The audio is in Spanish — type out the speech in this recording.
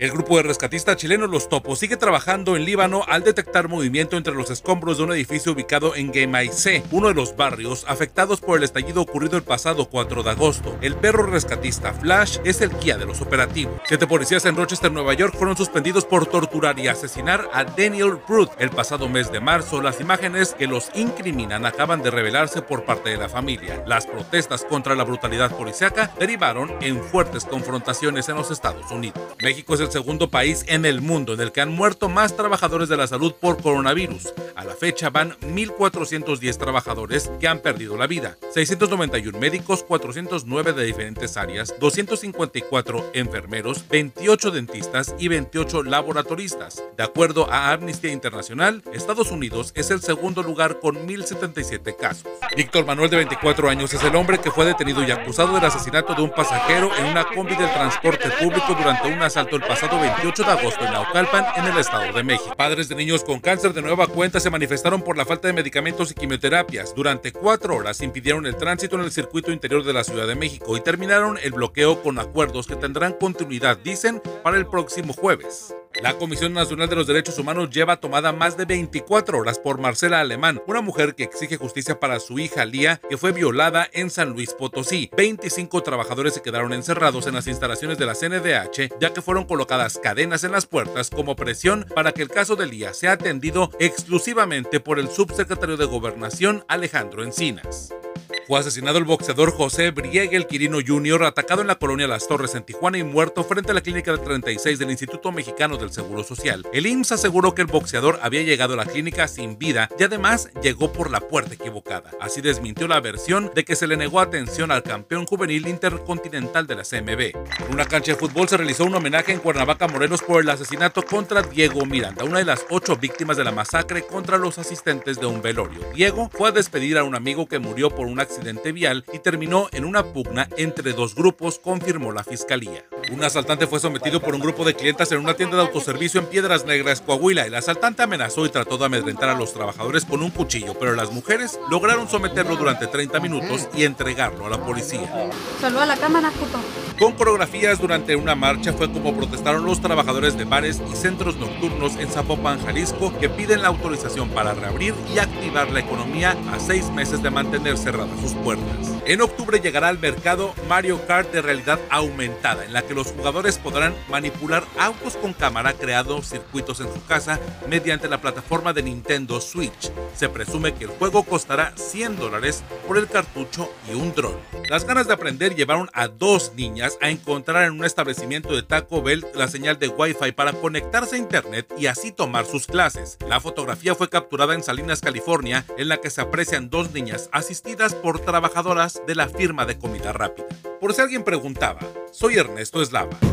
El grupo de rescatistas chilenos Los Topos sigue trabajando en Líbano al detectar movimiento entre los escombros de un edificio ubicado en Gemaisé, uno de los barrios afectados por el estallido ocurrido el pasado 4 de agosto. El perro rescatista Flash es el guía de los operativos. Siete policías en Rochester, Nueva York, fueron suspendidos por torturar y asesinar a Daniel Brut el pasado mes de marzo. Las imágenes que los incriminan acaban de revelarse por parte de la familia. Las protestas contra la brutalidad policiaca derivaron en fuertes confrontaciones en los Estados Unidos. México segundo país en el mundo en el que han muerto más trabajadores de la salud por coronavirus. A la fecha van 1.410 trabajadores que han perdido la vida, 691 médicos, 409 de diferentes áreas, 254 enfermeros, 28 dentistas y 28 laboratoristas. De acuerdo a Amnistía Internacional, Estados Unidos es el segundo lugar con 1.077 casos. Víctor Manuel, de 24 años, es el hombre que fue detenido y acusado del asesinato de un pasajero en una combi del transporte público durante un asalto el pasado 28 de agosto en Naucalpan, en el Estado de México. Padres de niños con cáncer de nueva cuenta se manifestaron por la falta de medicamentos y quimioterapias. Durante cuatro horas impidieron el tránsito en el circuito interior de la Ciudad de México y terminaron el bloqueo con acuerdos que tendrán continuidad, dicen, para el próximo jueves. La Comisión Nacional de los Derechos Humanos lleva tomada más de 24 horas por Marcela Alemán, una mujer que exige justicia para su hija Lía, que fue violada en San Luis Potosí. 25 trabajadores se quedaron encerrados en las instalaciones de la CNDH, ya que fueron colocadas cadenas en las puertas como presión para que el caso de Lía sea atendido exclusivamente por el subsecretario de Gobernación Alejandro Encinas. Fue asesinado el boxeador José Briegel Quirino Jr., atacado en la colonia Las Torres en Tijuana y muerto frente a la clínica de 36 del Instituto Mexicano del Seguro Social. El IMSS aseguró que el boxeador había llegado a la clínica sin vida y además llegó por la puerta equivocada. Así desmintió la versión de que se le negó atención al campeón juvenil intercontinental de la CMB. En una cancha de fútbol se realizó un homenaje en Cuernavaca, Morelos, por el asesinato contra Diego Miranda, una de las ocho víctimas de la masacre contra los asistentes de un velorio. Diego fue a despedir a un amigo que murió por un accidente accidente vial y terminó en una pugna entre dos grupos, confirmó la fiscalía. Un asaltante fue sometido por un grupo de clientes en una tienda de autoservicio en Piedras Negras, Coahuila. El asaltante amenazó y trató de amedrentar a los trabajadores con un cuchillo, pero las mujeres lograron someterlo durante 30 minutos y entregarlo a la policía. Saluda a la cámara, puto. Con coreografías durante una marcha fue como protestaron los trabajadores de bares y centros nocturnos en Zapopan, Jalisco, que piden la autorización para reabrir y activar la economía a seis meses de mantener cerradas sus puertas. En octubre llegará al mercado Mario Kart de realidad aumentada, en la que los jugadores podrán manipular autos con cámara creando circuitos en su casa mediante la plataforma de Nintendo Switch. Se presume que el juego costará 100 dólares por el cartucho y un dron. Las ganas de aprender llevaron a dos niñas a encontrar en un establecimiento de Taco Bell la señal de Wi-Fi para conectarse a Internet y así tomar sus clases. La fotografía fue capturada en Salinas, California, en la que se aprecian dos niñas asistidas por trabajadoras de la firma de comida rápida. Por si alguien preguntaba, soy Ernesto Bratislava.